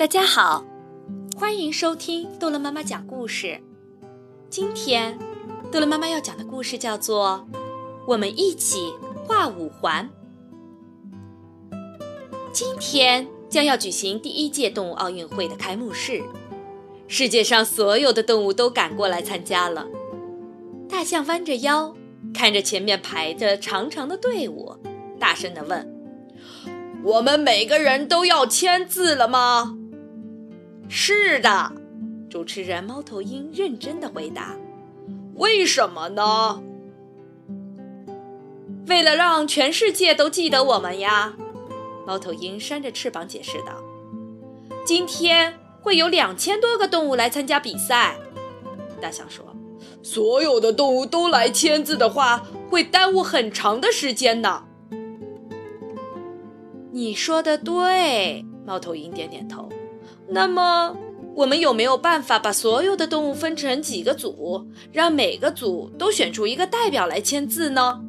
大家好，欢迎收听逗乐妈妈讲故事。今天，逗乐妈妈要讲的故事叫做《我们一起画五环》。今天将要举行第一届动物奥运会的开幕式，世界上所有的动物都赶过来参加了。大象弯着腰，看着前面排着长长的队伍，大声地问：“我们每个人都要签字了吗？”是的，主持人猫头鹰认真的回答。为什么呢？为了让全世界都记得我们呀！猫头鹰扇着翅膀解释道。今天会有两千多个动物来参加比赛。大象说：“所有的动物都来签字的话，会耽误很长的时间呢。”你说的对，猫头鹰点点头。那么，我们有没有办法把所有的动物分成几个组，让每个组都选出一个代表来签字呢？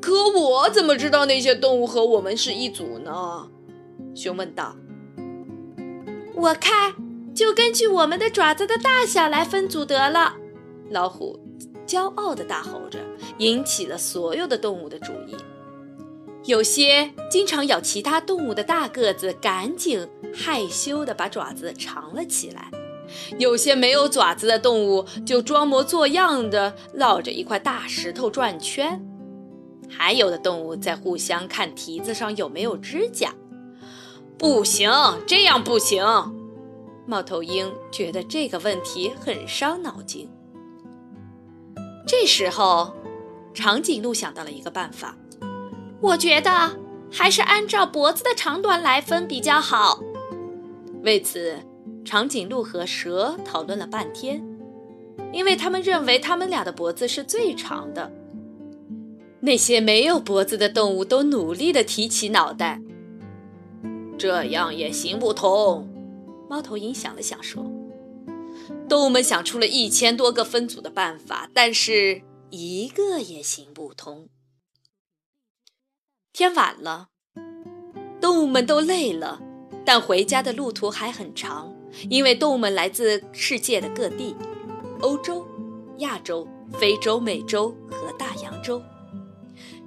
可我怎么知道那些动物和我们是一组呢？熊问道。我看，就根据我们的爪子的大小来分组得了。老虎骄傲地大吼着，引起了所有的动物的注意。有些经常咬其他动物的大个子，赶紧害羞地把爪子藏了起来；有些没有爪子的动物就装模作样地绕着一块大石头转圈；还有的动物在互相看蹄子上有没有指甲。不行，这样不行。猫头鹰觉得这个问题很伤脑筋。这时候，长颈鹿想到了一个办法。我觉得还是按照脖子的长短来分比较好。为此，长颈鹿和蛇讨论了半天，因为他们认为他们俩的脖子是最长的。那些没有脖子的动物都努力地提起脑袋。这样也行不通。猫头鹰想了想说：“动物们想出了一千多个分组的办法，但是一个也行不通。”天晚了，动物们都累了，但回家的路途还很长，因为动物们来自世界的各地：欧洲、亚洲、非洲、美洲和大洋洲。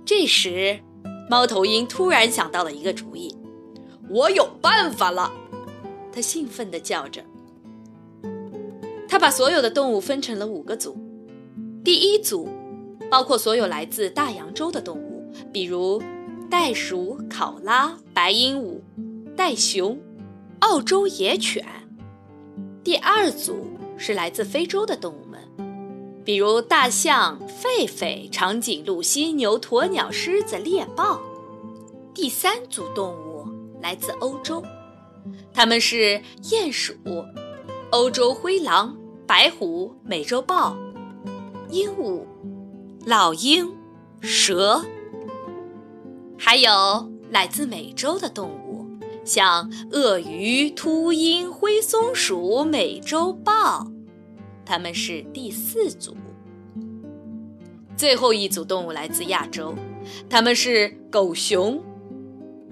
这时，猫头鹰突然想到了一个主意：“我有办法了！”他兴奋地叫着。他把所有的动物分成了五个组，第一组包括所有来自大洋洲的动物，比如。袋鼠、考拉、白鹦鹉、袋熊、澳洲野犬。第二组是来自非洲的动物们，比如大象、狒狒、长颈鹿、犀牛、鸵鸟、狮子、猎豹。第三组动物来自欧洲，它们是鼹鼠、欧洲灰狼、白虎、美洲豹、鹦鹉、老鹰、蛇。还有来自美洲的动物，像鳄鱼、秃鹰、灰松鼠、美洲豹，它们是第四组。最后一组动物来自亚洲，它们是狗熊、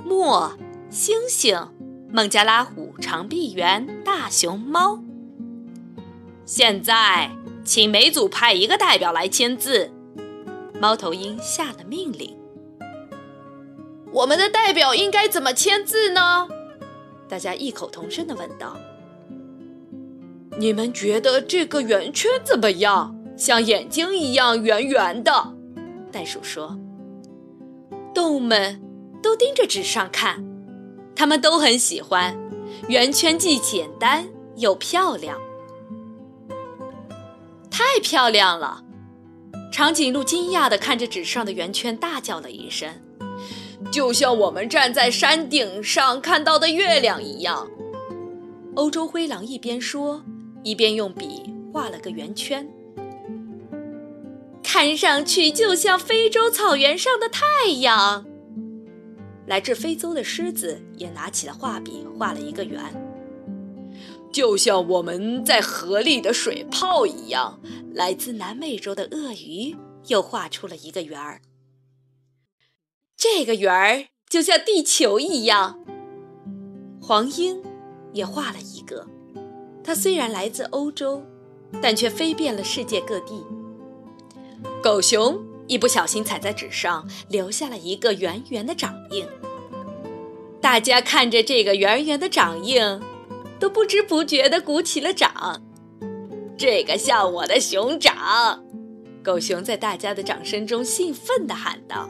墨、猩猩、孟加拉虎、长臂猿、大熊猫。现在，请每组派一个代表来签字。猫头鹰下了命令。我们的代表应该怎么签字呢？大家异口同声地问道。你们觉得这个圆圈怎么样？像眼睛一样圆圆的？袋鼠说。动物们都盯着纸上看，他们都很喜欢圆圈，既简单又漂亮。太漂亮了！长颈鹿惊讶地看着纸上的圆圈，大叫了一声。就像我们站在山顶上看到的月亮一样，欧洲灰狼一边说，一边用笔画了个圆圈，看上去就像非洲草原上的太阳。来自非洲的狮子也拿起了画笔，画了一个圆，就像我们在河里的水泡一样。来自南美洲的鳄鱼又画出了一个圆儿。这个圆儿就像地球一样，黄莺也画了一个，它虽然来自欧洲，但却飞遍了世界各地。狗熊一不小心踩在纸上，留下了一个圆圆的掌印。大家看着这个圆圆的掌印，都不知不觉地鼓起了掌。这个像我的熊掌！狗熊在大家的掌声中兴奋地喊道。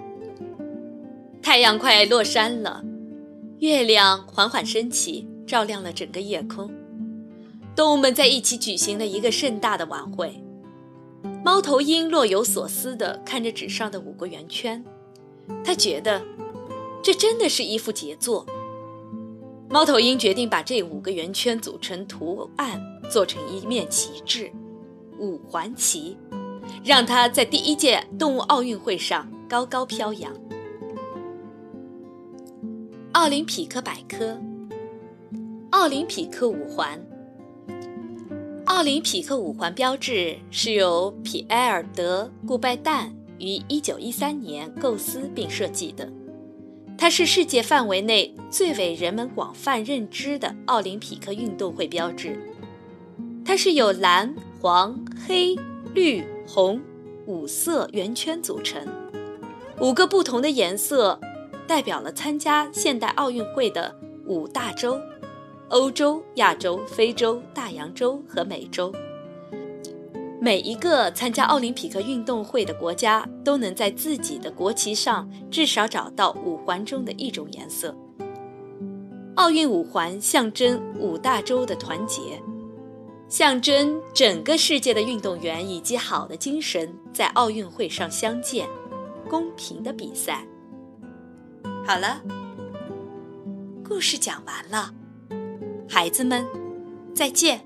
太阳快落山了，月亮缓缓升起，照亮了整个夜空。动物们在一起举行了一个盛大的晚会。猫头鹰若有所思地看着纸上的五个圆圈，他觉得这真的是一幅杰作。猫头鹰决定把这五个圆圈组成图案，做成一面旗帜——五环旗，让它在第一届动物奥运会上高高飘扬。奥林匹克百科：奥林匹克五环。奥林匹克五环标志是由皮埃尔·德·顾拜旦于1913年构思并设计的，它是世界范围内最为人们广泛认知的奥林匹克运动会标志。它是由蓝、黄、黑、绿、红五色圆圈组成，五个不同的颜色代表了参加现代奥运会的五大洲。欧洲、亚洲、非洲、大洋洲和美洲，每一个参加奥林匹克运动会的国家都能在自己的国旗上至少找到五环中的一种颜色。奥运五环象征五大洲的团结，象征整个世界的运动员以及好的精神在奥运会上相见，公平的比赛。好了，故事讲完了。孩子们，再见。